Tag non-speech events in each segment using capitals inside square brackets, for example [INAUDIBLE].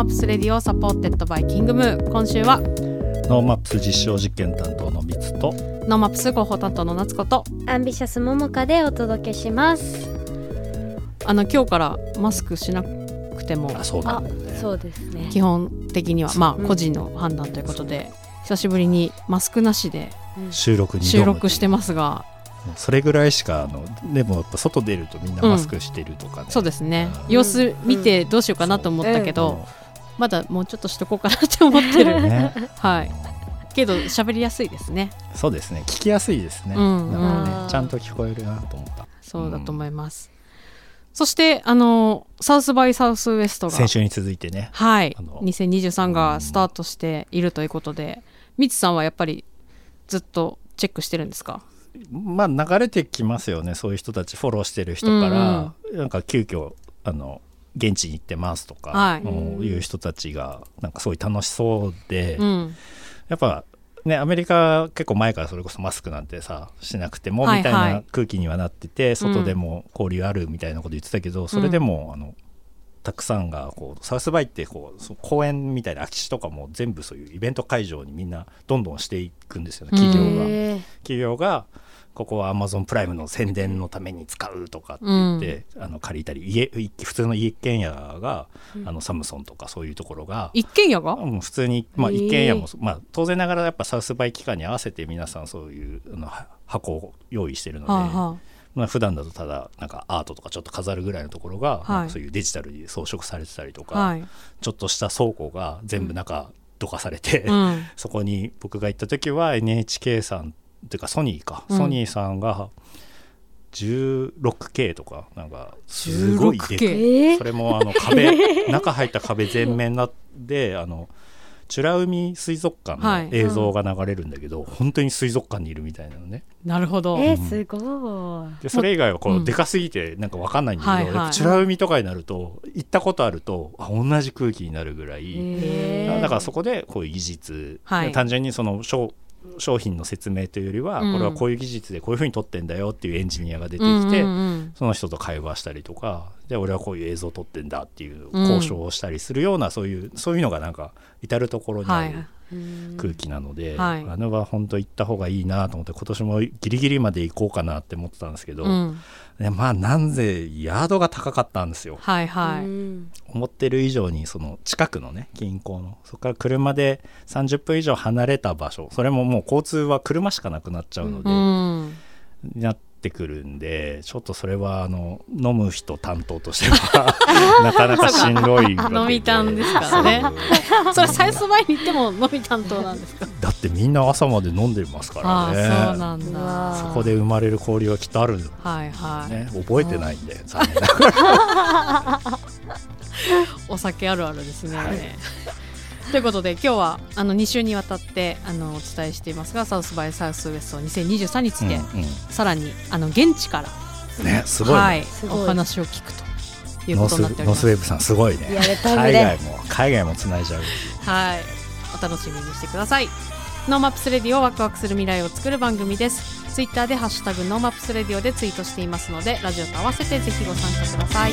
マップスレディオ supported by キングムー今週はノーマップス実証実験担当のミツとノーマップス広報担当の夏子とアンビシャスももかでお届けします。あの今日からマスクしなくてもあそうなんだよね。そうですね。基本的にはまうん。あ個人の判断ということで久しぶりにマスクなしで収録に収録してますがそれぐらいしかあのでもやっぱ外出るとみんなマスクしてるとかね、そうですね。うん。様子見てどうしようかなと思ったけうどまだもうちょっとしとこうかなって思ってる。ね。はい。けど喋りやすいですね。そうですね。聞きやすいですね、うん。なんかうん。ねちゃんと聞こえるなと思った。そうだと思います。そしてあのサウスバイサウスウエストが先週に続いてね。はい。あの2023がスタートしているということでみつさんはやっぱりずっとチェックしてるんですか？まあ流れてきますよね。そういう人たちフォローしてる人から、なんか急遽あの現地に行ってますとか、はい。うんいう人たちがなんかすごい楽しそうで、うん。やっぱねアメリカ結構前からそれこそマスクなんてさしなくてもはいみたいはない空気にはなってて、外でも交流あるみたいなこと言ってたけど、それでもあのたくさんがこうサウスバイってこう公園みたいな空き地とかも全部そういうイベント会場にみんなどんどんしていくんですよね企業が。企業がここはアマゾンプライムの宣伝のために使うとかって言って、あの借りたり家い普通の一軒家が、あのサムソンとかそういうところが、一軒家が？うん、普通に、まあ、一軒家も、まあ、当然ながらやっぱサウスバイ期間に合わせて皆さんそういうあのは箱を用意してるので、はあはまあ普段だとただなんかアートとかちょっと飾るぐらいのところが、そういうデジタルに装飾されてたりとか、あはい。ちょっとした倉庫が全部中どかされて、うん。[LAUGHS] そこに僕が行った時は NHK さんっていうかソニーか、うん。ソニーさんが 16K とかなんかすごいでかい。16K えそれもあの壁 [LAUGHS] 中入った壁全面なであの美ら海水族館はい。の映像が流れるんだけど、本当に水族館にいるみたいなのね。なるほど。えー、すごい。でそれ以外はこううん。でかすぎてなんか分かんないんだけど、はいはい。やっぱ美ら海とかになると行ったことあるとあ同じ空気になるぐらい、だからそこでこういう技術、はい。単純にその商商品の説明というよりは、うん。これはこういう技術でこういうふうに撮ってんだよっていうエンジニアが出てきて、その人と会話したりとかで俺はこういう映像を撮ってんだっていううん。交渉をしたりするような、そういうそういうのがなんか至る所にあはいる空気なので、はい。あのは本当行った方がいいなと思って今年もギリギリまで行こうかなって思ってたんですけど、うん。ねまあなんぜヤードが高かったんですよ。はいはい。うん。思ってる以上にその近くのね近郊のそこから車で30分以上離れた場所それももう交通は車しかなくなっちゃうので、うん。なってくるんでちょっとそれはあの飲む人担当としては [LAUGHS] なかなかしんどい飲みたんですからね。それサイスバイに行っても飲み担当なんですか？だってみんな朝まで飲んでますかああらねそうなんだ。そこで生まれる交流はきっとあるんはいはい、ね覚えてないんで残念ながら。[LAUGHS] お酒あるあるですね、はいということで今日はあの2週にわたってあのお伝えしていますがサウスバイサウスウエスト2023について、うんさらにあの現地から、うんねすごいね、はいすごい。お話を聞くというノースことになっております。ノースウェーブさんすごいね。やれた海ね。外も海外もつないじゃう。はい。お楽しみにしてください。ノーマップスレディオワクワクする未来を作る番組です。ツイッターでハッシュタグノーマップスレディオでツイートしていますのでラジオと合わせてぜひご参加ください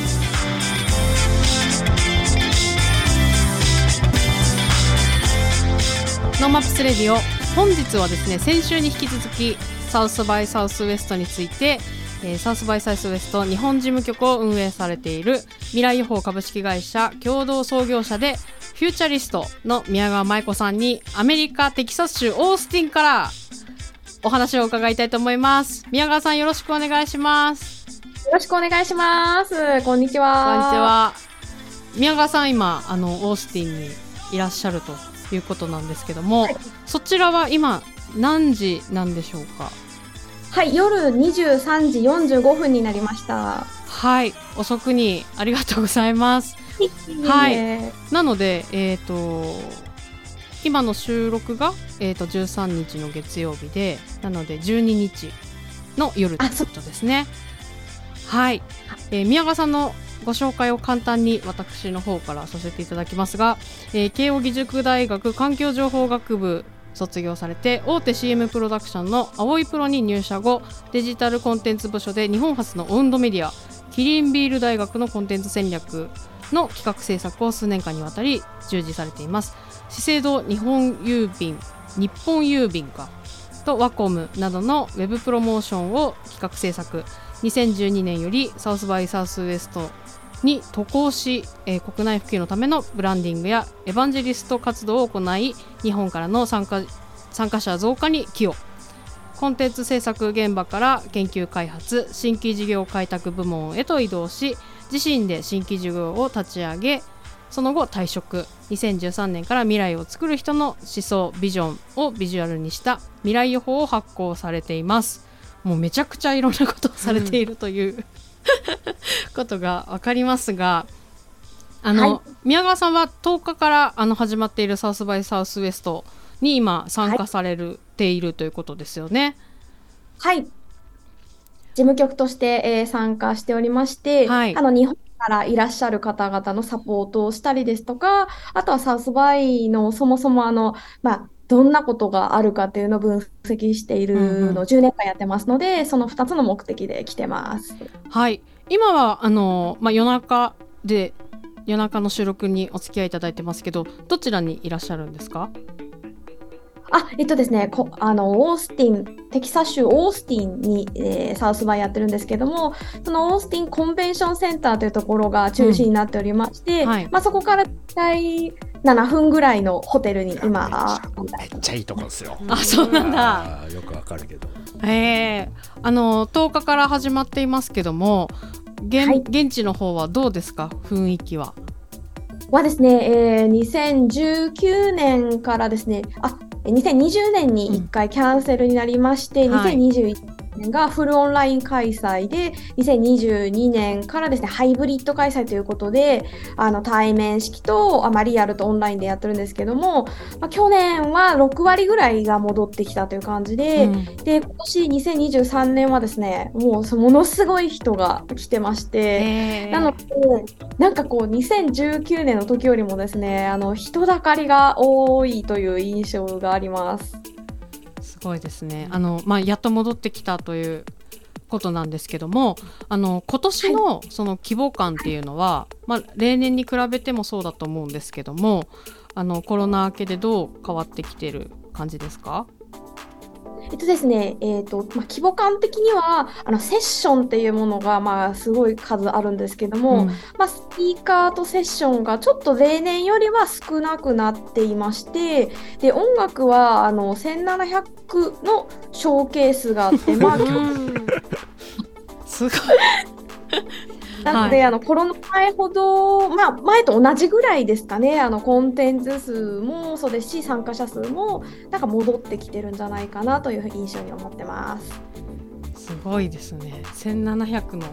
ノーマップスレディオ本日はですね先週に引き続きサウスバイサウスウエストについて、えーサウスバイサウスウエスト日本事務局を運営されている未来予報株式会社共同創業者で futurist の宮川舞子さんにアメリカテキサス州オースティンからお話を伺いたいと思います宮川さんよろしくお願いしますよろしくお願いします。こんにちは。こんにち。は宮川さん今あのオースティンにいらっしゃるということなんですけども、そちらは今何時なんでしょうか？はい、夜23時45分になりました。はい遅くにありがとうございます。はいえ。なのでえっ、と今の収録が、えー、と13日の月曜日でなので12日の夜ということですね。はい、えー宮川さんのご紹介を簡単に私の方からさせていただきますが、えー慶應義塾大学環境情報学部卒業されて大手 CM プロダクションの青いプロに入社後デジタルコンテンツ部署で日本初のオウンドメディアキリンビール大学のコンテンツ戦略の企画制作を数年間にわたり従事されています。資生堂日本郵便日本郵便かとワコムなどのウェブプロモーションを企画制作。2012年よりサウスバイサウスウエストに渡航し、えー、国内普及のためのブランディングやエヴァンジェリスト活動を行い日本からの参加参加者増加に寄与。コンテンツ制作現場から研究開発新規事業開拓部門へと移動し自身で新規事業を立ち上げその後退職。2013年から未来を作る人の思想ビジョンをビジュアルにした未来予報を発行されています。もうめちゃくちゃいろんなことをされているという、うん、ことが分かりますがあの、はい、宮川さんは10日からあの始まっているサウスバイサウスウエストに今参加される、はい、ているということですよね。はい。事務局として、えー、参加しておりまして、はい、あの日本からいらっしゃる方々のサポートをしたりですとか、あとはサウスバイのそもそもあの、まあ、どんなことがあるかっていうのを分析しているのを10年間やってますので、その2つの目的で来てます。はい。今はあの、まあ、夜中で夜中の収録にお付き合いいただいてますけど、どちらにいらっしゃるんですか？あ、えっとですね、こあのオースティン、テキサス州オースティンに、えー、サウスバイやってるんですけども、そのオースティンコンベンションセンターというところが中心になっておりまして、うんはい、まあ、そこから大体7分ぐらいのホテルに今めっちゃいいとこですよ。あ、そうなんだ。よくわかるけど。ええー、あの10日から始まっていますけども、現はい、現地の方はどうですか？雰囲気は。はですね、えー、2019年からですね、あ2020年に1回キャンセルになりまして、うん、2021年がフルオンライン開催で、2022年からですね、ハイブリッド開催ということで、あの対面式と、あまあ、リアルとオンラインでやってるんですけども、まあ、去年は6割ぐらいが戻ってきたという感じで、うん、で、今年2023年はですね、もうものすごい人が来てまして、なので、なんかこう、2019年の時よりもですね、あの人だかりが多いという印象があります。すごいですね。あのまあやっと戻ってきたということなんですけども、あの今年のその規模感っていうのは、はい、まあ例年に比べてもそうだと思うんですけども、あのコロナ明けでどう変わってきてる感じですか？えっとですね、えっ、ー、と、まあ、規模感的には、あの、セッションっていうものが、まあ、すごい数あるんですけども、うん、まあ、スピーカーとセッションがちょっと例年よりは少なくなっていまして、で、音楽は、あの、1700のショーケースがあって、まあ、[LAUGHS] すごい。[LAUGHS] なので、はい、あのコロナ前ほど、まあ、前と同じぐらいですかね、あのコンテンツ数もそうですし、参加者数もなんか戻ってきてるんじゃないかなという印象に思ってます。すごいですね、1700の。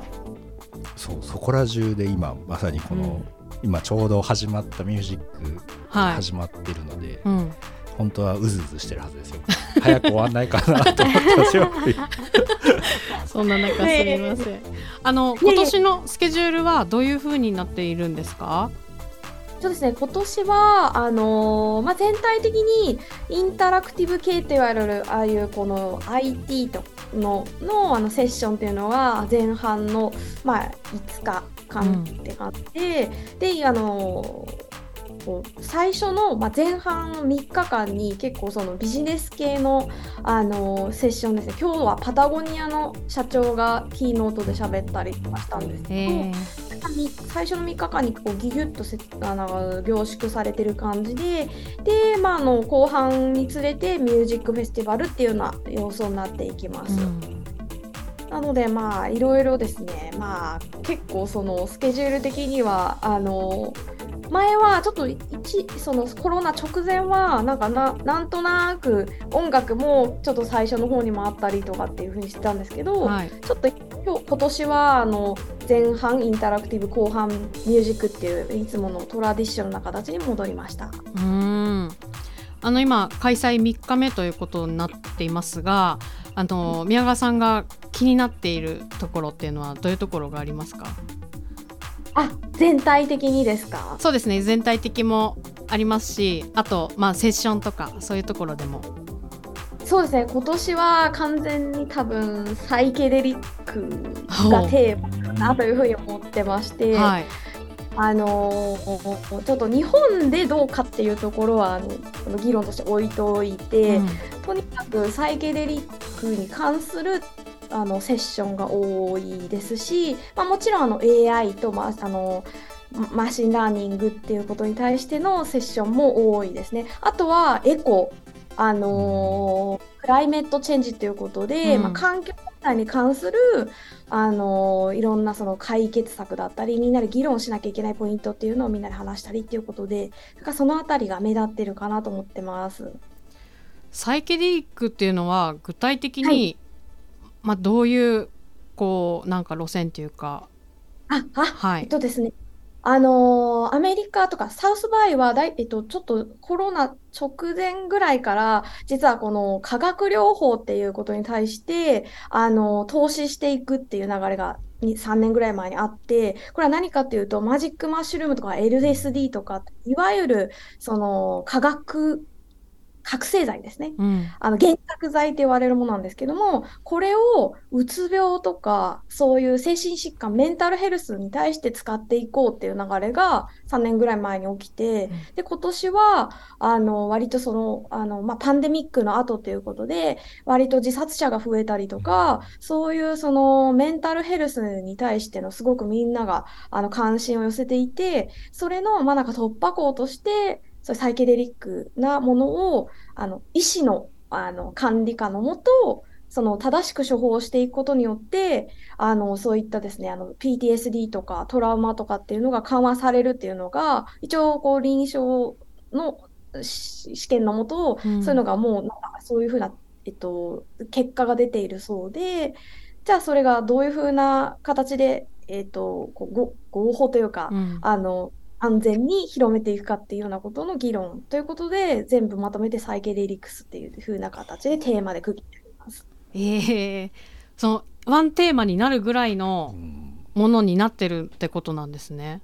そうそこら中で今まさにこの、うん、今ちょうど始まったミュージック始まってるので、はいうん本当はうずうずしてるはずですよ。早く終わんないかなと思ってますよ。そんな中すみません。あの今年のスケジュールはどういうふうになっているんですか？そうですね、今年はあのー、まあ、全体的にインタラクティブ系と言われるああいうこの IT とののあのセッションっていうのは前半の、まあ、5日間って感じで、うん、であのーこう最初の、まあ、前半3日間に結構そのビジネス系の、あのセッションですね。今日はパタゴニアの社長がキーノートで喋ったりとかしたんですけど、最初の3日間にこうギュギュッとせあの凝縮されてる感じでで、まあ、あの後半につれてミュージックフェスティバルっていうような様相になっていきます。うん。なのでまあいろいろですね。まあ結構そのスケジュール的にはあの前はちょっと一そのコロナ直前はなんかななんとなく音楽もちょっと最初の方にもあったりとかっていう風にしてたんですけど、はい、ちょっと今日今年はあの前半インタラクティブ後半ミュージックっていういつものトラディションな形に戻りました。うん。あの今開催3日目ということになっていますがあの宮川さんが気になっているところっていうのはどういうところがありますか？あ全体的にですか？そうですね全体的もありますしあとまあセッションとかそういうところでも。そうですね今年は完全に多分サイケデリックがテーマだなというふうに思ってまして、はい、あのー、ちょっと日本でどうかっていうところはあの議論として置いておいて、うん、とにかくサイケデリックに関するあのセッションが多いですし、まあ、もちろんあの AI と、まあ、あの machine learning っていうことに対してのセッションも多いですね。あとはエコあのー、 climate change ということで、うん、まあ、環境問題に関する、あのー、いろんなその解決策だったりみんなで議論しなきゃいけないポイントっていうのをみんなで話したりっていうことでだからそのあたりが目立ってるかなと思ってます。サイケデリックっていうのは具体的に、はい、まあ、どういうこうなんか路線というかああ、はい、えっとですね。あのー、アメリカとかサウスバイはだい、えっと、ちょっとコロナ直前ぐらいから、実はこの化学療法っていうことに対して、あのー、投資していくっていう流れが3年ぐらい前にあって、これは何かっていうと、マジックマッシュルームとか LSD とか、いわゆるその化学覚醒剤ですね。うん、あの、幻覚剤って言われるものなんですけども、これをうつ病とか、そういう精神疾患、メンタルヘルスに対して使っていこうっていう流れが3年ぐらい前に起きて、うん、で、今年は、あの、割とその、あの、まあ、パンデミックの後ということで、割と自殺者が増えたりとか、そういうそのメンタルヘルスに対してのすごくみんなが、あの、関心を寄せていて、それの、まあ、なんか突破口として、そういうサイケデリックなものを、あの、医師の、あの、管理下のもと、その正しく処方していくことによって、あの、そういったですね、あの、PTSD とかトラウマとかっていうのが緩和されるっていうのが、一応、こう、臨床の試験のもと、うん、そういうのがもう、なんかそういうふうな、えっと、結果が出ているそうで、じゃあそれがどういうふうな形で、えっと、こう合法というか、うん、あの、安全に広めていくかっていうようなことの議論ということで全部まとめてサイケデリクスっていう風な形でテーマで区切っています。えー、そのワンテーマになるぐらいのものになってるってことなんですね。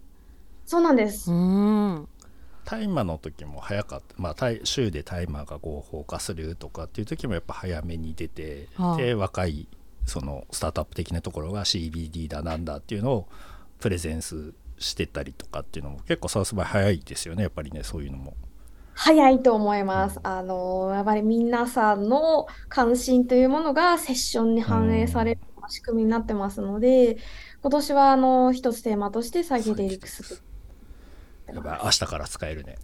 そうなんです。うん大麻の時も早かった、まあ、州で大麻が合法化するとかっていう時もやっぱ早めに出て、はあ、で若いそのスタートアップ的なところが CBD だなんだっていうのをプレゼンスしてたりとかっていうのも結構サウスバイ早いですよね。やっぱりねそういうのも。早いと思います。あのやっぱり皆さんの関心というものがセッションに反映される仕組みになってますので、今年はあの一つテーマとしてサイケデリクス。やばい明日から使えるね。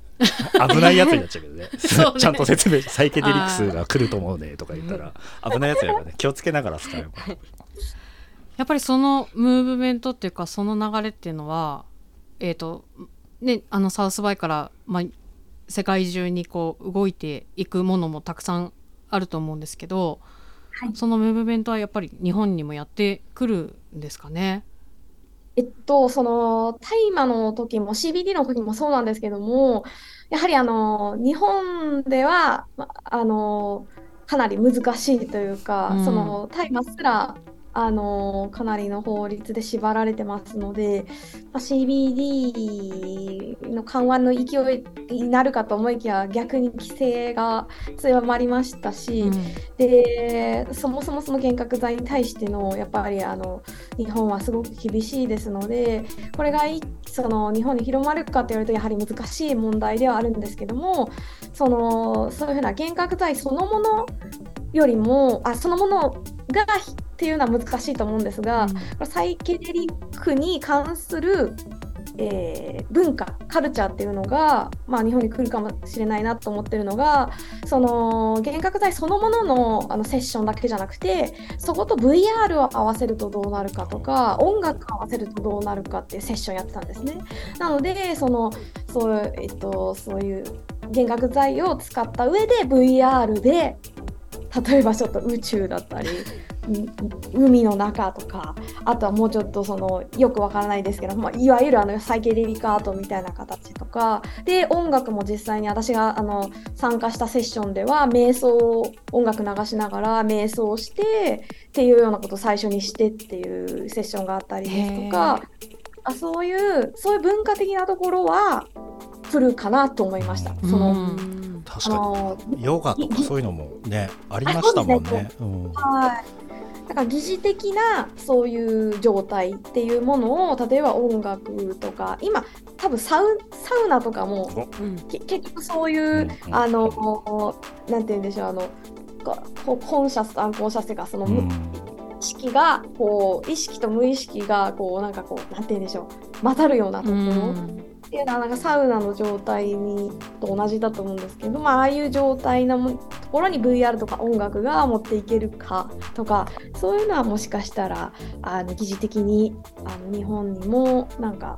危ないやつになっちゃうけどね。[LAUGHS] ね、ちゃんと説明サイケデリクスが来ると思うねとか言ったら危ないやつやからね。気をつけながら使えばやっぱりそのムーブメントっていうかその流れっていうのはえっ、ー、とねあのサウスバイから、まあ、世界中にこう動いていくものもたくさんあると思うんですけど、はい、そのムーブメントはやっぱり日本にもやってくるんですかね？えっと、その大麻の時も CBD の時もそうなんですけどもやはりあの日本ではあのかなり難しいというか、うん、その大麻すらあのかなりの法律で縛られてますので、まあ、CBD の緩和の勢いになるかと思いきや逆に規制が強まりましたし、うん、でそもそもその幻覚剤に対してのやっぱりあの日本はすごく厳しいですのでこれがその日本に広まるかと言われるとやはり難しい問題ではあるんですけどもそのそういうふうな幻覚剤そのものよりもあそのものがっていうのは難しいと思うんですが、うん、サイケデリックに関する、えー、文化カルチャーっていうのが、まあ、日本に来るかもしれないなと思ってるのがその幻覚剤そのもののあのセッションだけじゃなくてそこと VR を合わせるとどうなるかとか音楽を合わせるとどうなるかっていうセッションやってたんですね。なのでそのそう,、えっと、そういう幻覚剤を使った上で VR で例えばちょっと宇宙だったり海の中とかあとはもうちょっとそのよくわからないですけど、まあ、いわゆるあのサイケデリカアートみたいな形とかで音楽も実際に私があの参加したセッションでは瞑想音楽流しながら瞑想してっていうようなことを最初にしてっていうセッションがあったりですとかあそういうそういう文化的なところは来るかなと思いました。その確かにヨガとかそういうのもねありましたもんね。はい。か疑似的なそういう状態っていうものを例えば音楽とか今多分サウサウナとかも、結局そういう、うん、あのなんて言うんでしょうあのコンシャスとアンコンシャスっていうかその、うん、意識がこう意識と無意識がこうなんかこうなんて言うんでしょう混ざるようなところ。うんっていうのはなんかサウナの状態にと同じだと思うんですけど、まあ、ああいう状態のところに VR とか音楽が持っていけるかとかそういうのはもしかしたらあの疑似的にあの日本にもなんか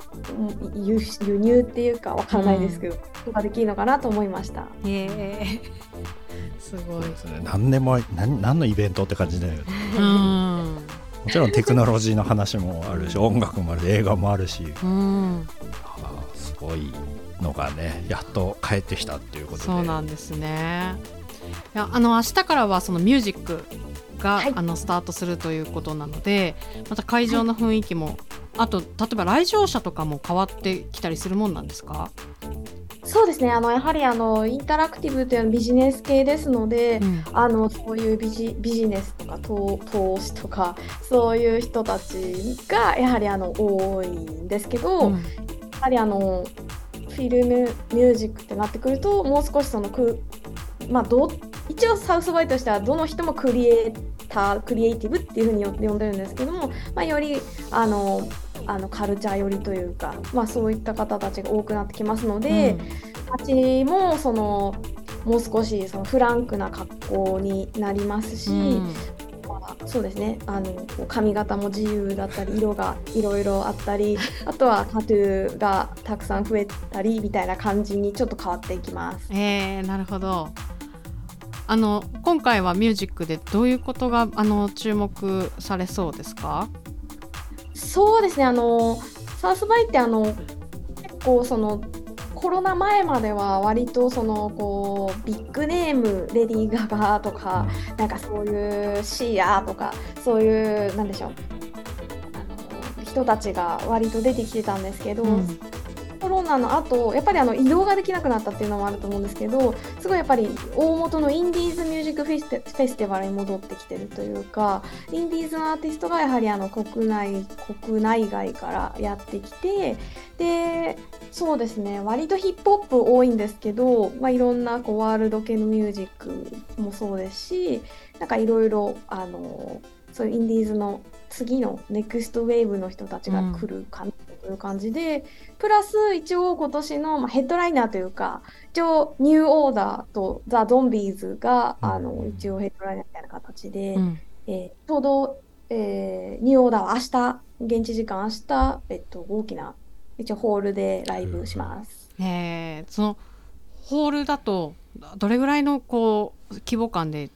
輸入っていうかわからないですけど、うん、ができるのかなと思いました。へ [LAUGHS] すごい。ですね。何でも何何のイベントって感じだよね。うん。もちろんテクノロジーの話もあるし音楽もある映画もあるし、うん、ごいのがねやっと帰ってきたっていうことで。そうなんですね。いやあの明日からはそのミュージックが、はい、あのスタートするということなのでまた会場の雰囲気もあと例えば来場者とかも変わってきたりするもんなんですか？そうですね。あのやはりあのインタラクティブというのはビジネス系ですので、うん、あのそういうビジビジネスとか投投資とかそういう人たちがやはりあの多いんですけど、うん、やはりあのフィルムミュージックってなってくるともう少しそのく、まあ、ど一応サウスバイとしてはどの人もクリエイタークリエイティブっていうふうに呼んでるんですけども、まあ、よりあのあのカルチャー寄りというか、まあ、そういった方たちが多くなってきますので、うん、ちもそのもう少しそのフランクな格好になりますし、うん、そうですね。あの髪型も自由だったり色がいろいろあったり [LAUGHS] あとはタトゥーがたくさん増えたりみたいな感じにちょっと変わっていきます。えー、なるほど。あの今回はミュージックでどういうことがあの注目されそうですか？そうですね。あのサウスバイってあの結構そのコロナ前までは割とそのこうビッグネームレディー・ガガとかなんかそういうシーアとかそういうなんでしょう。あの人たちが割と出てきてたんですけど、うん、コロナの後やっぱりあの移動ができなくなったっていうのもあると思うんですけどすごいやっぱり大元のインディーズミュージックフェステフェスティバルに戻ってきてるというかインディーズのアーティストがやはりあの国内国内外からやってきてでそうですね割とヒップホップ多いんですけど、まあ、いろんなこうワールド系のミュージックもそうですしなんかいろいろあのそういうインディーズの次の next wave の人たちが来るかなという感じで、うん、プラス一応今年の、まあ、ヘッドライナーというか一応ニューオーダーとザ・ゾンビーズが、うん、あの一応ヘッドライナーみたいな形で、うん、えー、ちょうど、えー、ニューオーダーは明日現地時間明日、えっと、大きな一応ホールでライブします。えー、そのホールだとどれぐらいのこう規模感で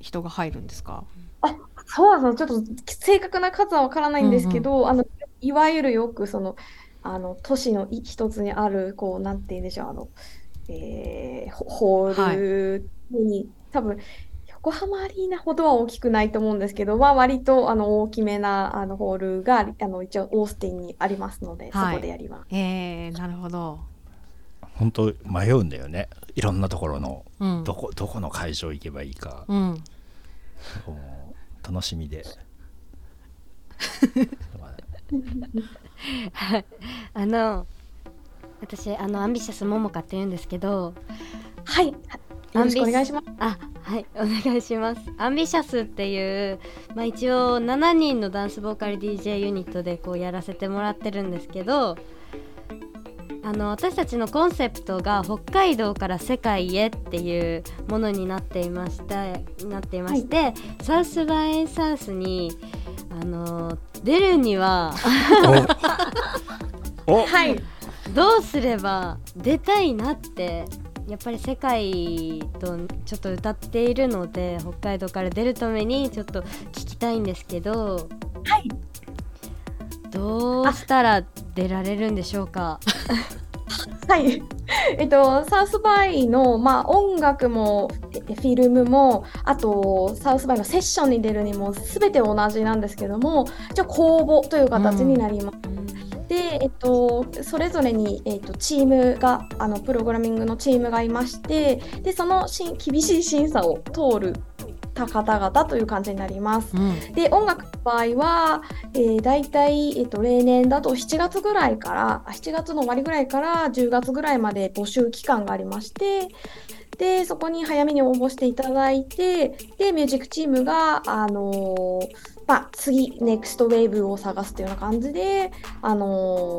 人が入るんですか？あそうなのちょっと正確な数はわからないんですけど、うんうん、あのいわゆるよくそのあの都市の一つにあるこうなんて言うんでしょうあの、えー、ホールに、はい、多分横浜アリーナほどは大きくないと思うんですけど、まあ、割とあの大きめなあのホールがあの一応オースティンにありますので、はい、そこでやります。えー、なるほど。本当迷うんだよね。いろんなところの、うん、どこどこの会場行けばいいか、うん、楽しみで [LAUGHS] あの私あのアンビシャスももかって言うんですけどはい。よろしくお願いします。あはいお願いします。アンビシャスっていうまあ一応7人のダンスボーカル DJ ユニットでこうやらせてもらってるんですけどあの私たちのコンセプトが北海道から世界へっていうものになっていましてなっていまして、はい、サウスバイサウスにあの出るには [LAUGHS] はい、どうすれば出たいなってやっぱり世界とちょっと歌っているので北海道から出るためにちょっと聞きたいんですけど、はい、どうしたら出られるんでしょうか？はい。[LAUGHS] えっと、サウスバイの、まあ、音楽もフィルムもあとサウスバイのセッションに出るにも全て同じなんですけども一応公募という形になります。うんで、えっと、それぞれに、えっと、チームがあのプログラミングのチームがいましてでそのし厳しい審査を通るた方々という感じになります。うんで音楽の場合は、えー、大体、えっと例年だと7月ぐらいからあ7月の終わりぐらいから10月ぐらいまで募集期間がありましてでそこに早めに応募していただいてでミュージックチームが、あのーまあ、次ネクストウェーブを探すというような感じで、あの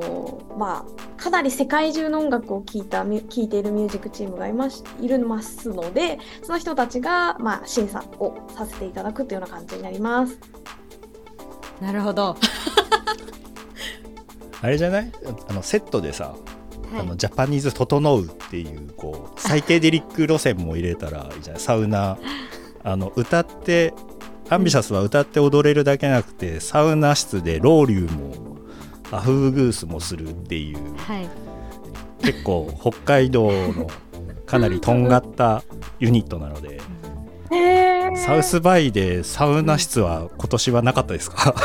ーまあ、かなり世界中の音楽を聴いたミュ聴いているミュージックチームがいますいるますのでその人たちが、まあ、審査をさせていただくというような感じになります。なるほど。[LAUGHS] あれじゃない？あのセットでさ、はいあのジャパニーズ整うっていうこうサイケデリック路線も入れたらいいじゃない？サウナあの歌ってアンビシャスは歌って踊れるだけなくてサウナ室でロウリュもアフグースもするっていうはい。結構北海道のかなりとんがったユニットなのでへーサウスバイでサウナ室は今年はなかったですか？[LAUGHS]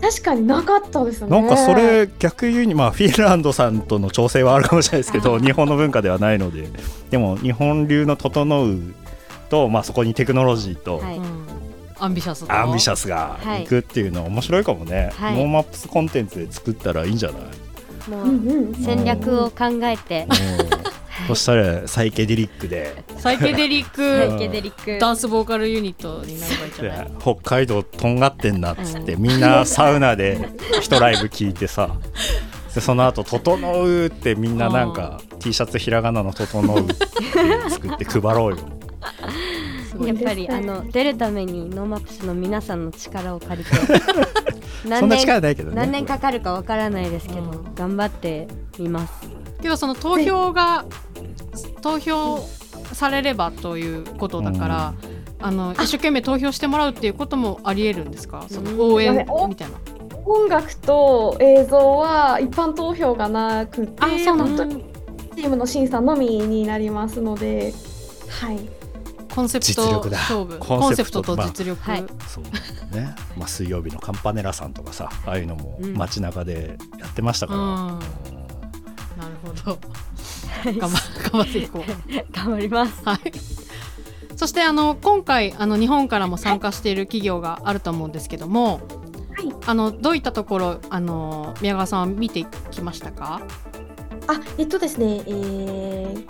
確かになかったですね。なんかそれ逆にまあフィンランドさんとの調整はあるかもしれないですけど日本の文化ではないのででも日本流の整うと、まあ、そこにテクノロジーとはい。うん。アンビシャスと。アンビシャスがはい。行くっていうのは面白いかもね、はい。 NoMaps コンテンツで作ったらいいんじゃない、もう。戦略を考えて。うん。そしたらサイケデリックで。サイケデリック。[LAUGHS] サイケデリック。ダンスボーカルユニットになればいいんじゃない？[LAUGHS] 北海道とんがってんなっつって、みんなサウナで一ライブ聞いてさ。でその後整う」ってみんななんか T シャツひらがなの「整う」って作って配ろうよ。やっぱりあの出るために NoMaps の皆さんの力を借りて [LAUGHS] そんな何年力ないけどね。何年かかるかわからないですけど、うん頑張ってみます。けどその投票が投票されればということだから、あの一生懸命投票してもらうっていうこともありえるんですか？その応援みたいな。音楽と映像は一般投票がなくて、あそうなんだ本当にチームの審査のみになりますので、はい。コンセプト実力だ。勝負。コンセプトコンセプトと実力、はい。そうね、まあ、水曜日のカンパネラさんとかさああいうのもうん。街中でやってましたから、うん。うん。なるほど。頑張頑張っていこう。[LAUGHS] 頑張ります。はい。そしてあの今回あの日本からも参加している企業があると思うんですけども、はい。あのどういったところあの宮川さんは見てきましたか？あ、えっとですね、えー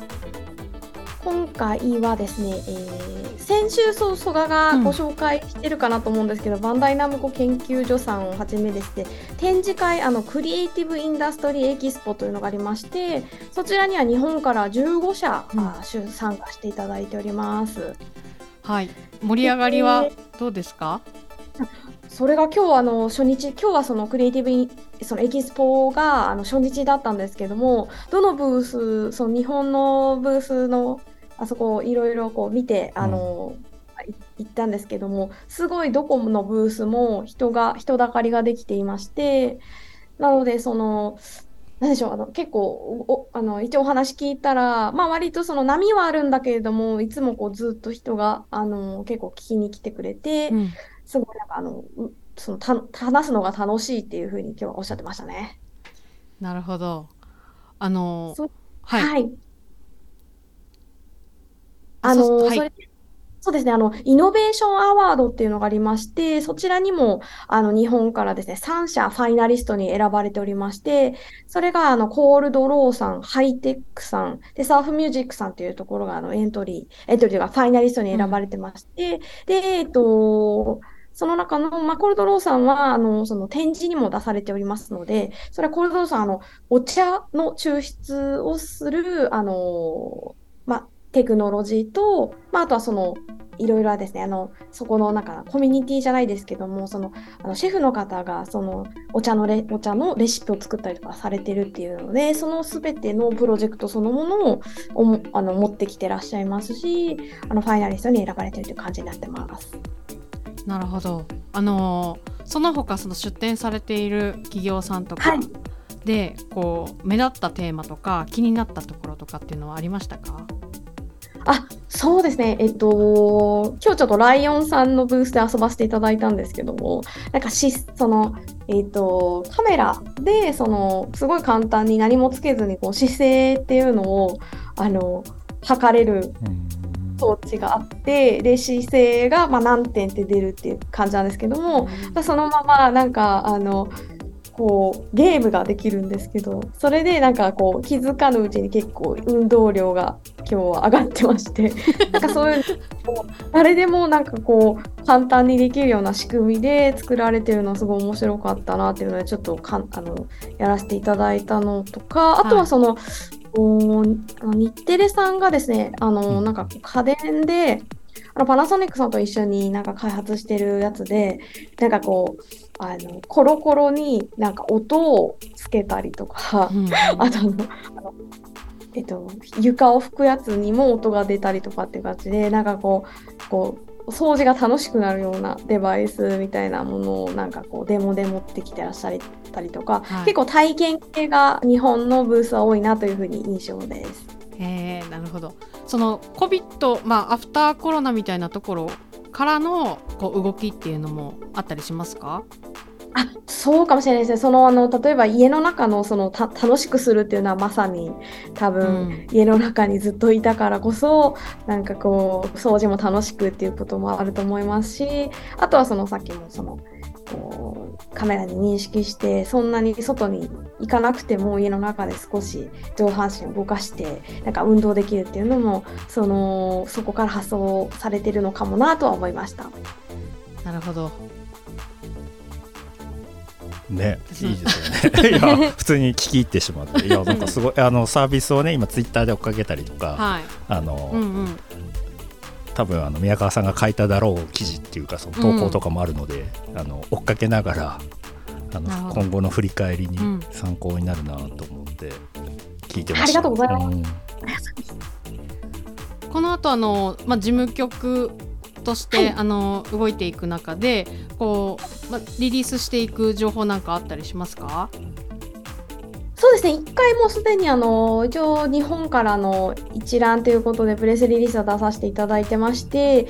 今回はですね、えー先週そう蘇我がご紹介してるかなと思うんですけど、バンダイナムコ研究所さんをはじめですね展示会あのクリエイティブ・インダストリー・エキスポというのがありましてそちらには日本から15社、うん参加していただいております。はい。盛り上がりはどうですか？それが今日あの初日今日はそのクリエイティブインそのエキスポがあの初日だったんですけどもどのブースその日本のブースのあそこをいろいろこう見てあの、い行ったんですけどもすごいどこのブースも人が人だかりができていましてなのでそのなんでしょうあの結構おあの一応お話聞いたら、まあ、割とその波はあるんだけれどもいつもこうずっと人があの結構聞きに来てくれて。うん。すごいなんかあの、うそのた話すのが楽しいっていうふうに今日はおっしゃってましたね。なるほど。あのはい。はい。ああの、そはいそれそうですね、あの、イノベーションアワードっていうのがありまして、そちらにも、あの、日本からですね、3社ファイナリストに選ばれておりまして、それが、あの、コールドローさん、ハイテックさん、で、サーフミュージックさんっていうところが、あの、エントリー、エントリーがファイナリストに選ばれてまして、で、えっと、その中の、まあ、コールドローさんは、あの、その展示にも出されておりますので、それはコールドローさん、あの、お茶の抽出をする、あの、まあ、テクノロジーと、まあ、あとはその、いろいろですね、あの、そこのなんかコミュニティじゃないですけども、その、あのシェフの方が、その、お茶のレ、お茶のレシピを作ったりとかされてるっていうので、そのすべてのプロジェクトそのものをおもあの持ってきてらっしゃいますし、あの、ファイナリストに選ばれてるという感じになってます。なるほど。あのその他その出展されている企業さんとかはいで、こう目立ったテーマとか気になったところとかっていうのはありましたか？あ、そうですね。えっと、今日ちょっとライオンさんのブースで遊ばせていただいたんですけども、なんかし、その、えっと、カメラで、その、すごい簡単に何もつけずに、こう、姿勢っていうのを、あの、測れるうん装置があってで姿勢がまあ何点って出るっていう感じなんですけども、うん、そのままなんかあのこうゲームができるんですけどそれでなんかこう気づかぬうちに結構運動量が今日は上がってまして [LAUGHS] なんかそういう誰でもなんかこう簡単にできるような仕組みで作られてるのすごい面白かったなっていうのでちょっとかあのやらせていただいたのとかあとはその、はい、日テレさんがですねあのなんか家電であのパナソニックさんと一緒になんか開発してるやつでなんかこうあのコロコロになんか音をつけたりとか、うん、[LAUGHS] あとあのえっと、床を拭くやつにも音が出たりとかっていう感じでなんかこうこう掃除が楽しくなるようなデバイスみたいなものをなんかこうデモで持ってきてらっしゃったりとか、はい、結構体験系が日本のブースは多いなというふうに印象です。へなるほど。その COVID、まあ、アフターコロナみたいなところからのこう動きっていうのもあったりしますか？あそうかもしれないですね。そのあの例えば家の中のそのた楽しくするっていうのはまさに多分、うん、家の中にずっといたからこそなんかこう掃除も楽しくっていうこともあると思いますしあとはそのさっきもそのこうカメラに認識してそんなに外に行かなくても家の中で少し上半身を動かしてなんか運動できるっていうのもそのそこから発想されてるのかもなとは思いました。なるほど。ね、いいですよね。[LAUGHS] いや普通に聞き入ってしまっていやなんかすごいあのサービスをね今ツイッターで追っかけたりとか、はい、あの、うんうん、多分あの宮川さんが書いただろう記事っていうかその投稿とかもあるので、うん、あの追っかけながらあの今後の振り返りに参考になるなと思って聞いてました、うん、ありがとうございます、うん、[LAUGHS] この後あのまあ事務局として、はい、あの動いていく中でこう、ま、リリースしていく情報なんかあったりしますか？そうですね、一回もうすでにあの一応日本からの一覧ということでプレスリリースを出させていただいてまして、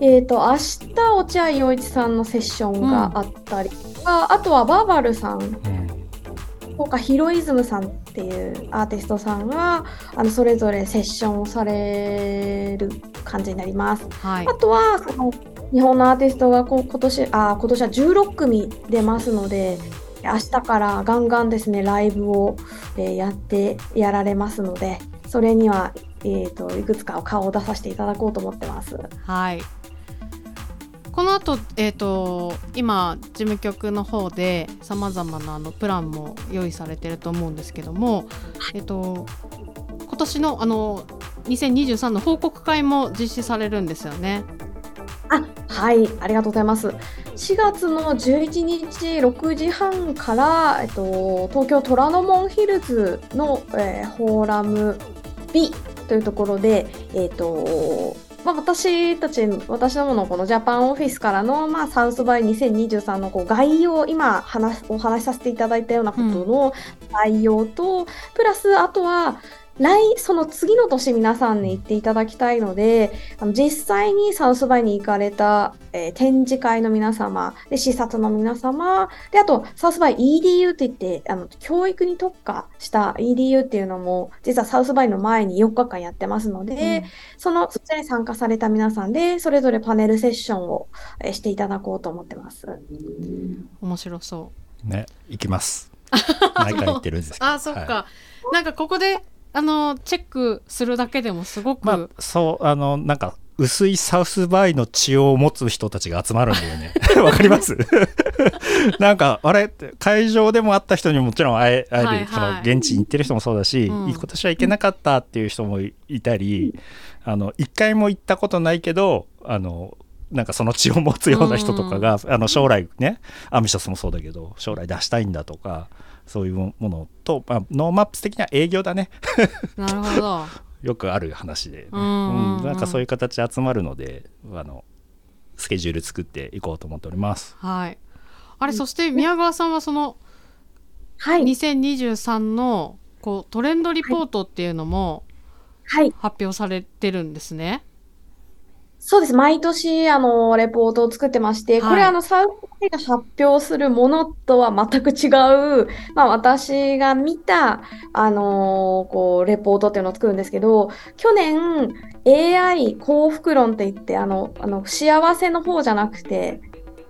えーと、明日落合陽一さんのセッションがあったりとか、うん、あとはバーバルさん、うん、かヒロイズムさんっていうアーティストさんがあのそれぞれセッションをされる感じになります。はい、あとはその日本のアーティストが今年あ今年は16組出ますので明日からガンガンですねライブを、えー、やってやられますのでそれには、えーと、いくつか顔を出させていただこうと思ってます。はいこの後、えーと、今事務局の方でさまざまなあのプランも用意されてると思うんですけども、えーと今年のあの2023の報告会も実施されるんですよね。あはい、ありがとうございます。4月の11日6時半から、えっと、東京虎ノ門ヒルズの、えー、フォーラム B というところで、えっとまあ、私たち、私どものこのジャパンオフィスからの、まあ、サウスバイ2023のこう概要、今話お話しさせていただいたようなことの概要と、うん、プラスあとは、来、その次の年皆さんに行っていただきたいので、あの実際にサウスバイに行かれた、えー、展示会の皆様、で視察の皆様、で、あと、サウスバイ EDU って言って、あの、教育に特化した EDU っていうのも、実はサウスバイの前に4日間やってますので、うん、その、そちらに参加された皆さんで、それぞれパネルセッションを、えー、していただこうと思ってます。面白そう。ね、行きます。[LAUGHS] 毎回行ってるんですあ、そっか。はい、なんかここであのチェックするだけでもすごく、まあ、そうあのなんか薄いサウスバイの血を持つ人たちが集まるんだよね。[LAUGHS] わかります？[LAUGHS] なんか、あれ？会場でも会った人にももちろん会え、会える、はいはい、その現地に行ってる人もそうだし、うん、今年は行けなかったっていう人もいたり、あの、一回も行ったことないけど、あの、なんかその血を持つような人とかが、あの将来ね、アミシャスもそうだけど、将来出したいんだとか、そういうものと、まあ、 NoMaps 的な営業だね。[LAUGHS] なるほど。よくある話で、ね、うん、うん、なんかそういう形で集まるのであのスケジュール作っていこうと思っております。はい。あれそして宮川さんはその、はい、2023のこうトレンドリポートっていうのも発表されてるんですね、そうです。毎年、あの、レポートを作ってまして、はい、これ、あの、サウスが発表するものとは全く違う、まあ、私が見た、あのこう、レポートっていうのを作るんですけど、去年、AI 幸福論って言って、あの、あの、幸せの方じゃなくて、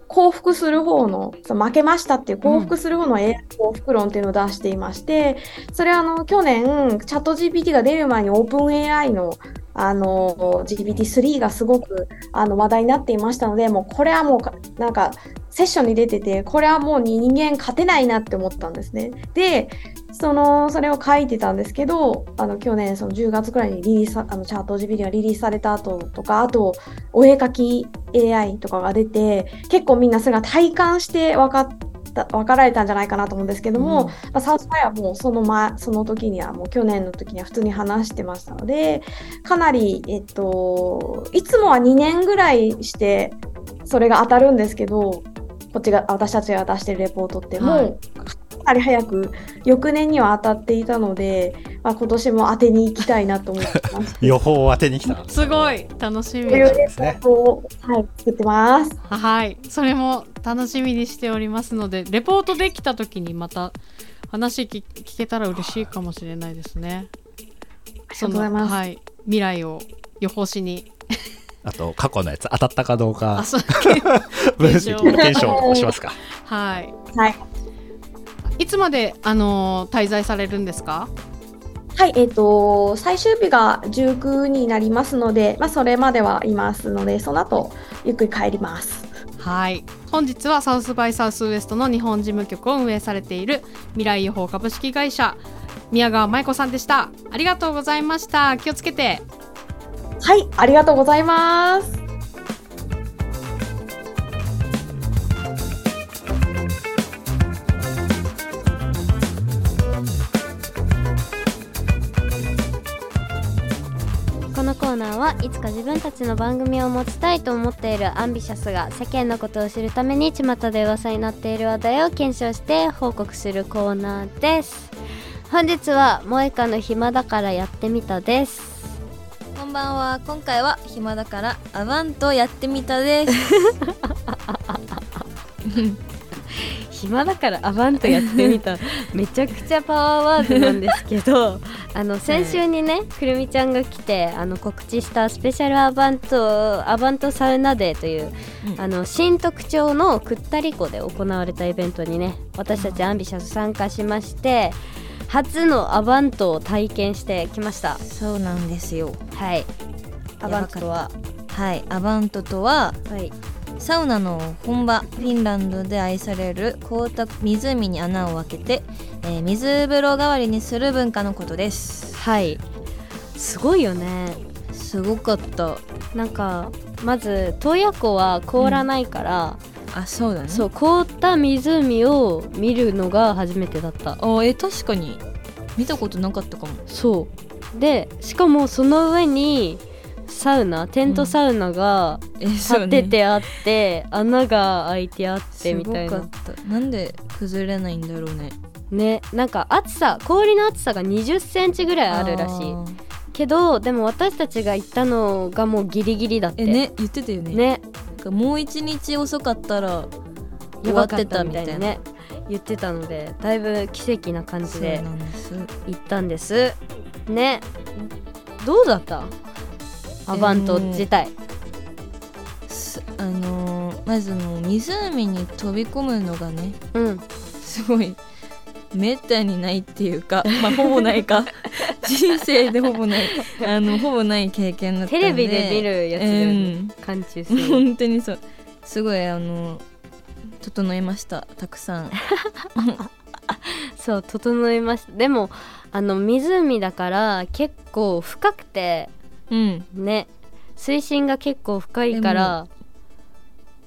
幸福する方の、負けましたっていう幸福する方の AI 幸福論っていうのを出していまして、それはあの、去年、チャット GPT が出る前にオープン AI のあの GPT-3 がすごくあの話題になっていましたのでもうこれはもうなんかセッションに出ててこれはもう人間勝てないなって思ったんですね。でそのそれを書いてたんですけどあの去年その10月くらいにリリースあのチャート GPT がリリースされた後とかあとお絵かき AI とかが出て結構みんなそれが体感して分かった分かられたんじゃないかなと思うんですけども、うん、まあ、サウスバイはもうその前その時にはもう去年の時には普通に話してましたのでかなりえっといつもは2年ぐらいしてそれが当たるんですけどこっちが私たちが出してるレポートってもう、はいかなり早く翌年には当たっていたので、まあ、今年も当てに行きたいなと思ってます。[LAUGHS] 予報を当てに来た。すごい楽しみ。ですね。はい作ってます。はい。それも楽しみにしておりますのでレポートできた時にまた話聞けたら嬉しいかもしれないですね。ありがとうございます、はい、未来を予報しに。あと過去のやつ当たったかどうか。[LAUGHS] 分析検証をしますか。はい、はいいつまで、あの滞在されるんですか？はい、えっ、ー、と、最終日が19になりますので、まあ、それまではいますので、その後、ゆっくり帰ります。はい。本日はサウスバイサウスウエストの日本事務局を運営されている未来予報株式会社宮川舞子さんでした。ありがとうございました。気をつけて。はい、ありがとうございます。コーナーはいつか自分たちの番組を持ちたいと思っているアンビシャスが世間のことを知るために巷で噂になっている話題を検証して報告するコーナーです。本日は萌えかの暇だからやってみたです。こんばんは。今回は暇だからアバントやってみたです [LAUGHS] 暇だからアバントやってみた。[LAUGHS] めちゃくちゃパワーワードなんですけど [LAUGHS] あの先週にね、くるみちゃんが来てあの告知したスペシャルアバントアバントサウナデーという、うん、あの新特徴のくったり湖で行われたイベントにね私たちアンビシャス参加しまして初のアバントを体験してきました。そうなんですよ。はい。アバントははい。アバントとは、はい、サウナの本場フィンランドで愛される凍った湖に穴を開けて、えー、水風呂代わりにする文化のことです。はい。すごいよね。すごかった。なんかまず洞爺湖は凍らないから、うん、あそうだね。そう凍った湖を見るのが初めてだった。あえ確かに。見たことなかったかも。そう。でしかもその上にサウナテントサウナが立っててあって、うん穴が開いてあってみたいな。なんで崩れないんだろうね。ねなんか厚さ氷の厚さが2 0センチぐらいあるらしい。けどでも私たちが行ったのがもうギリギリだって。ね言ってたよね。ね。もう一日遅かったら終わってたみたいな。ね言ってたのでだいぶ奇跡な感じで行ったんです。ね。どうだった？アバント自体、あのー、まずの湖に飛び込むのがね、うん、すごいめったにないっていうか、[LAUGHS] まあ、ほぼないか。[LAUGHS] 人生でほぼないあのほぼない経験だったんで。テレビで見るやつで、うん、感知する。本当にそう。すごいあの整えました。たくさん。[LAUGHS] そう整えました。でもあの湖だから結構深くてうん。ね。水深が結構深いから。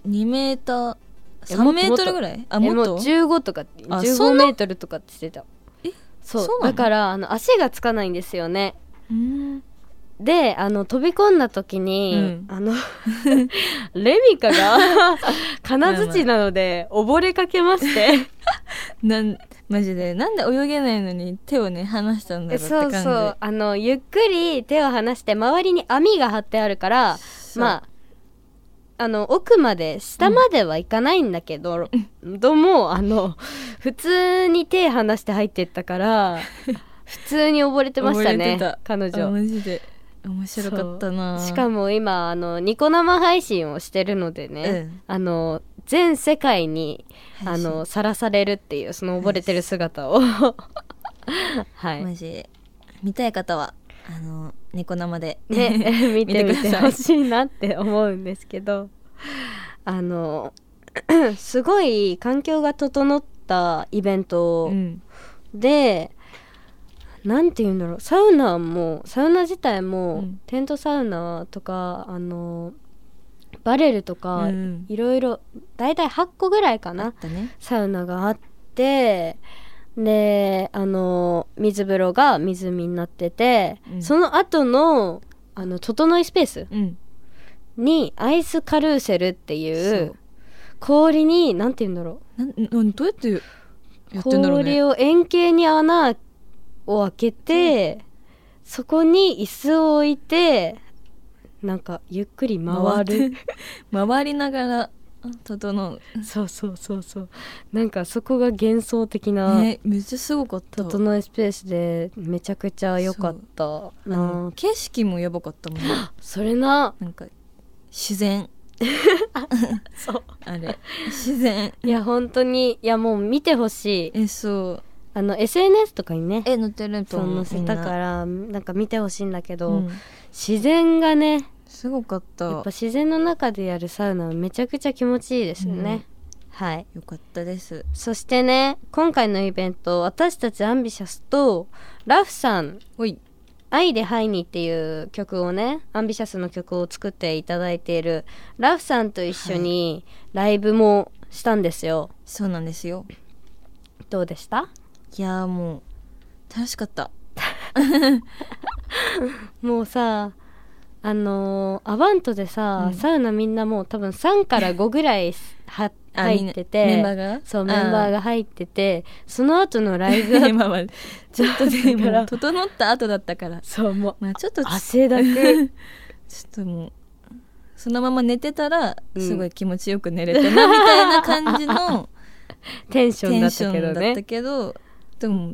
2メーター3メートルぐらい？あもっと？15とか15メートルとかってしてた。えそう。だからあの足がつかないんですよね。うんであの飛び込んだ時に、うん、あの [LAUGHS] レミカが [LAUGHS] 金槌なので溺れかけまして。[LAUGHS] なんマジで。なんで泳げないのに手をね離したんだろうって感じ。そうそう。あのゆっくり手を離して周りに網が張ってあるからまああの奥まで下までは行かないんだけど、どうもあの普通に手離して入ってったから普通に溺れてましたね彼女。マジで面白かったな。しかも今あのニコ生配信をしてるのでね、あの全世界にあのさらされるっていうその溺れてる姿を。[LAUGHS] はい。マジ見たい方はあのニコ生でね [LAUGHS] 見てみてほしいなって思うんですけど。あの [CLEARS THROAT] すごい環境が整ったイベントうんで、なんて言うんだろう。サウナもサウナ自体も、うん。テントサウナとかあのバレルとか、うんいろいろ大体8個ぐらいかあなね。サウナがあってであの水風呂が湖になってて、うん。その後のあの整いスペースうん。にアイスカルーセルっていそう。う氷になんて言うんだろなんなんどうやってやうってんだろうね。氷を円形に穴を開けて、そこに椅子を置いてなんかゆっくり回る。回りながら整う。そうそうそうそう。なんかそこが幻想的な、ねめっちゃすごかった。整いスペースでめちゃくちゃ良かった。あなの景色もやばかったもんね。それな。なんか自然。[LAUGHS] そう。あれ。自然。いや本当に。いやもう見てほしい。えそうあの SNS とかにねえ載ってると思う。載せたからなんか見てほしいんだけど、うん。自然がねすごかっやたっぱ自然の中でやるサウナはめちゃくちゃ気持ちいいですよね、はい。よかったです。そしてね今回のイベント私たちアンビシャスとラフさんほい「愛でハイニー」っていう曲をねアンビシャスの曲を作っていただいているラフさんと一緒にライブもしたんですよ、そうなんですよ。どうでした？いやーもう楽しかった。[LAUGHS] もうさあのーアバントでさ、うん。サウナみんなもう多分3から5ぐらい [LAUGHS] はあ入っててメンバーが？そうメンバーが入っててその後のライブ [LAUGHS] だまあまあちょっと整った後だったから。そうもうまあちょっとちょっ汗だくともうそのまま寝てたらうん。すごい気持ちよく寝れたなみたいな感じのテンションだったけどね。ンだったけどでも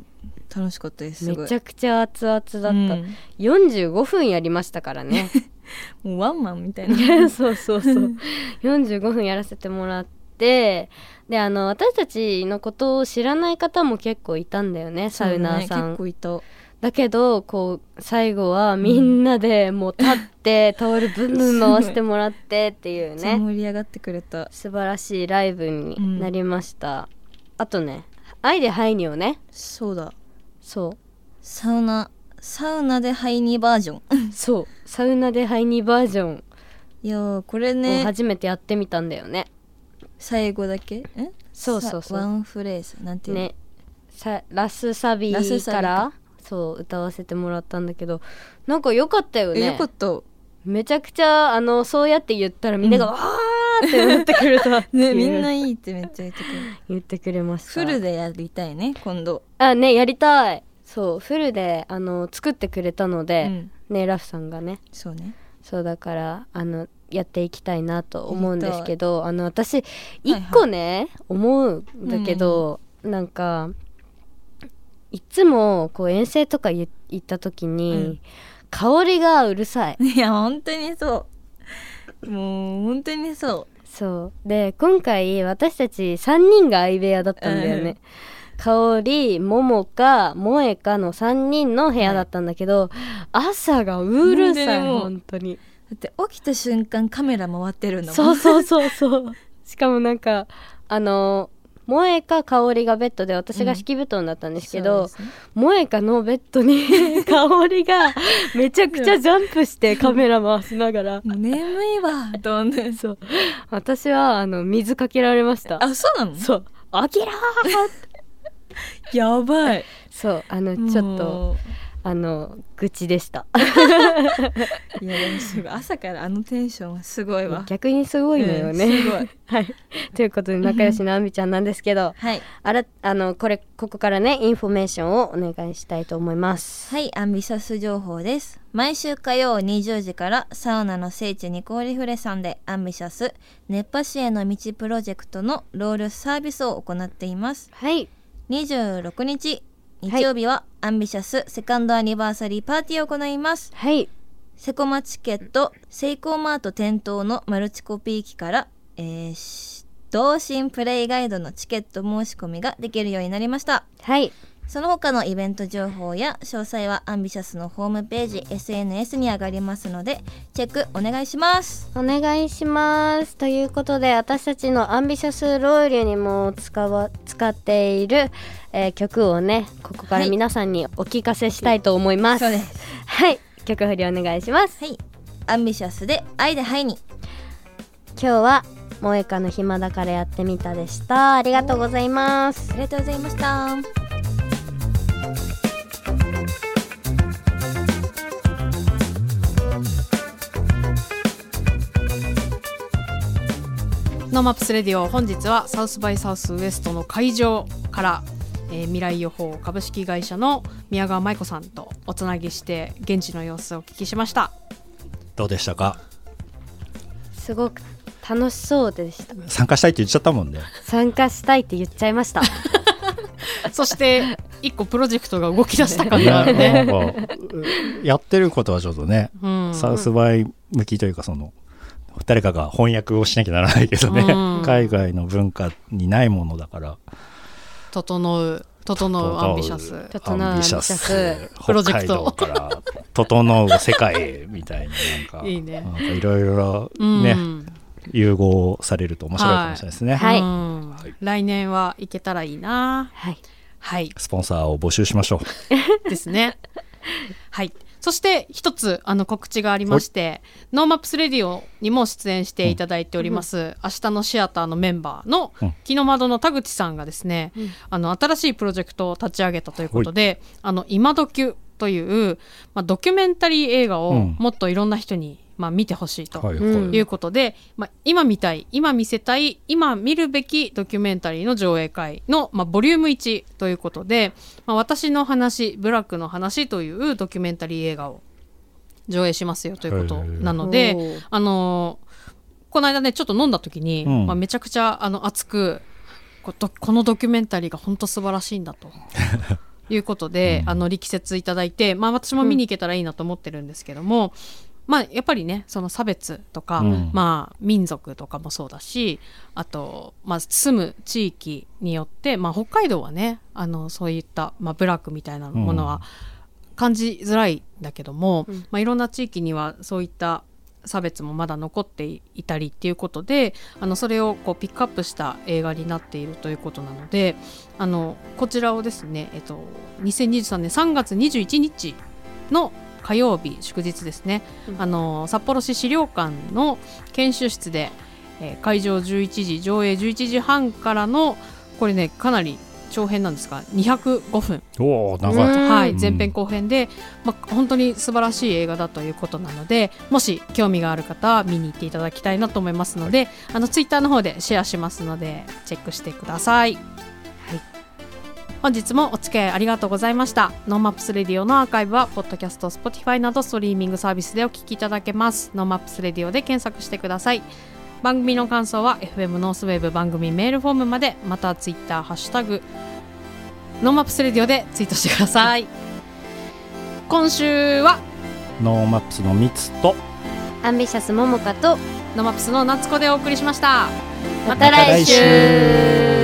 楽しかったですめちゃくちゃ熱々だった、うん。45分やりましたからね。[LAUGHS] もうワンマンみたいな。[LAUGHS] そうそうそう45分やらせてもらってであの私たちのことを知らない方も結構いたんだよねサウナーさん、ね結構いた。だけどこう最後はみんなでもう立って [LAUGHS] タオルブンブン回してもらってっていうね。盛り上がってくれた。素晴らしいライブになりました、あとね「愛でハイニ」をね。そうだ。そう。サウナサウナでハイニーバージョン。[LAUGHS] そう。サウナでハイニバージョン。いやーこれをね初めてやってみたんだよね。最後だけ？え？そうそうそう。さワンフレーズ。なんていうの？ね。さラスサビラスサビか。からそう歌わせてもらったんだけど。なんか良かったよね。かっためちゃくちゃあのそうやって言ったらみんながうん。わーってなってくれた [LAUGHS] ねみんないいってめっちゃ言ってくれる。言ってくれました。フルでやりたいね今度。あねやりたい。そう。フルであの作ってくれたのうで、ん。ねラフさんがね。そうね。そうだからあのやっていきたいなと思うんですけどあの私はい一個ね、思うんだけど、なんかいつもこう遠征とか行行った時に、うん香りがうるさい。いや本当にそう。もう本当にそう。そう。で今回私たち3人が相部屋だったんだよね、香り桃香萌香の3人の部屋だったんだけど、朝がうるさい本当にもう。本当に。だって起きた瞬間カメラ回ってるんだもん。そうそうそうそう。しかもなんかあの萌香香りがベッドで私が敷布団だったんですけど、そうですね。萌香のベッドに香りが [LAUGHS] めちゃくちゃジャンプしてカメラ回しながら。眠いわ。どんどんそう。私はあの水かけられました。あそうなの？そう「あきらー! [LAUGHS]」やばい。そう。あのちょっともあの愚痴でした。[LAUGHS] いやでもすごい朝からあのテンションはすごいわ。逆にすごいのよね、うんすごい。[LAUGHS] はい。ということで仲良しのあんびちゃんなんですけどはいあらあのこれここからねインフォメーションをお願いしたいと思います。はい、アンビシャス情報です。毎週火曜20時からサウナの聖地ニコーリフレさんでアンビシャス熱波師への道プロジェクトのロウリュサービスを行っています。はい。26日日曜日はアンビシャスセカンドアニバーサリーパーティーを行います。はいセコマチケットセイコーマート店頭のマルチコピー機から、えーし道新プレイガイドのチケット申し込みができるようになりました。はいその他のイベント情報や詳細はアンビシャスのホームページ SNS に上がりますのでチェックお願いします。お願いします。ということで私たちのアンビシャスロールにも使わ使っている、えー曲をねここからはい。皆さんにお聞かせしたいと思います、そうです。はい。曲振りお願いします。はい。アンビシャスで愛でハイに。今日は萌えかの暇だからやってみたでした。ありがとうございます。ありがとうございましたNoMaps Radio 本日はサウスバイサウスウエストの会場から、えー未来予報株式会社の宮川舞子さんとおつなぎして現地の様子をお聞きしました。どうでしたか？すごく楽しそうでした。参加したいって言っちゃったもんね。参加したいって言っちゃいました。[LAUGHS] そして一個プロジェクトが動き出した感じがあるね、やってることはちょっとね、うん、サウスバイ向きというかその誰かが翻訳をしなきゃならないけどね、うん。海外の文化にないものだから。整う整うアンビシャス整うアンビシャスプロジェクト北海道から整う世界へみたいななんか [LAUGHS] いいね。なんかいろいろうん。ね、融合されると面白いかもしれないですね、はい。うん来年は行けたらいいな。はい。はい。スポンサーを募集しましょう。ですね。はい。そして一つあの告知がありまして、 NoMaps Radio にも出演していただいております、明日のシアターのメンバーのうん。キノマドの田口さんがですね、うん。あの新しいプロジェクトを立ち上げたということで、あの今ドキュというまあドキュメンタリー映画をうん。もっといろんな人にまあ見てほしいと。はいうことで、まあ、今見たい今見せたい今見るべきドキュメンタリーの上映会の、まあ、ボリューム1ということで「まあ、私の話ブラックの話」というドキュメンタリー映画を上映しますよということなので、おーあのーこの間ねちょっと飲んだ時に、うんまあ、めちゃくちゃあの熱くこどこのドキュメンタリーが本当素晴らしいんだと。[LAUGHS] いうことで、うんあの力説いただいて、まあ、私も見に行けたらいいなと思ってるんですけども、まあ、やっぱりねその差別とか、うん。まあ、民族とかもそうだしあと、まあ、住む地域によって、まあ、北海道はねあのそういった、まあ、ブラックみたいなものは感じづらいんだけども、うん。まあ、いろんな地域にはそういった差別もまだ残っていたりっていうことであのそれをこうピックアップした映画になっているということなのであのこちらをですね、えっと、2023年3月21日の火曜日祝日ですね、うん。あの札幌市資料館の研修室で、えー会場11時上映11時半からのこれねかなり長編なんですが205分。はい、前編後編で、まあ、本当に素晴らしい映画だということなのでもし興味がある方は見に行っていただきたいなと思いますので、あのツイッターの方でシェアしますのでチェックしてください。はい本日もお付き合いありがとうございました。 NoMaps Radio のアーカイブは、ポッドキャスト、Spotify などストリーミングサービスでお聞きいただけます。 NoMaps Radio で検索してください。番組の感想は FM ノースウェーブ番組メールフォームまで、またツイッター、ハッシュタグ、 NoMaps Radio でツイートしてください。今週は？ NoMaps のミツとアンビシャスももかと NoMaps の夏子でお送りしました。また来週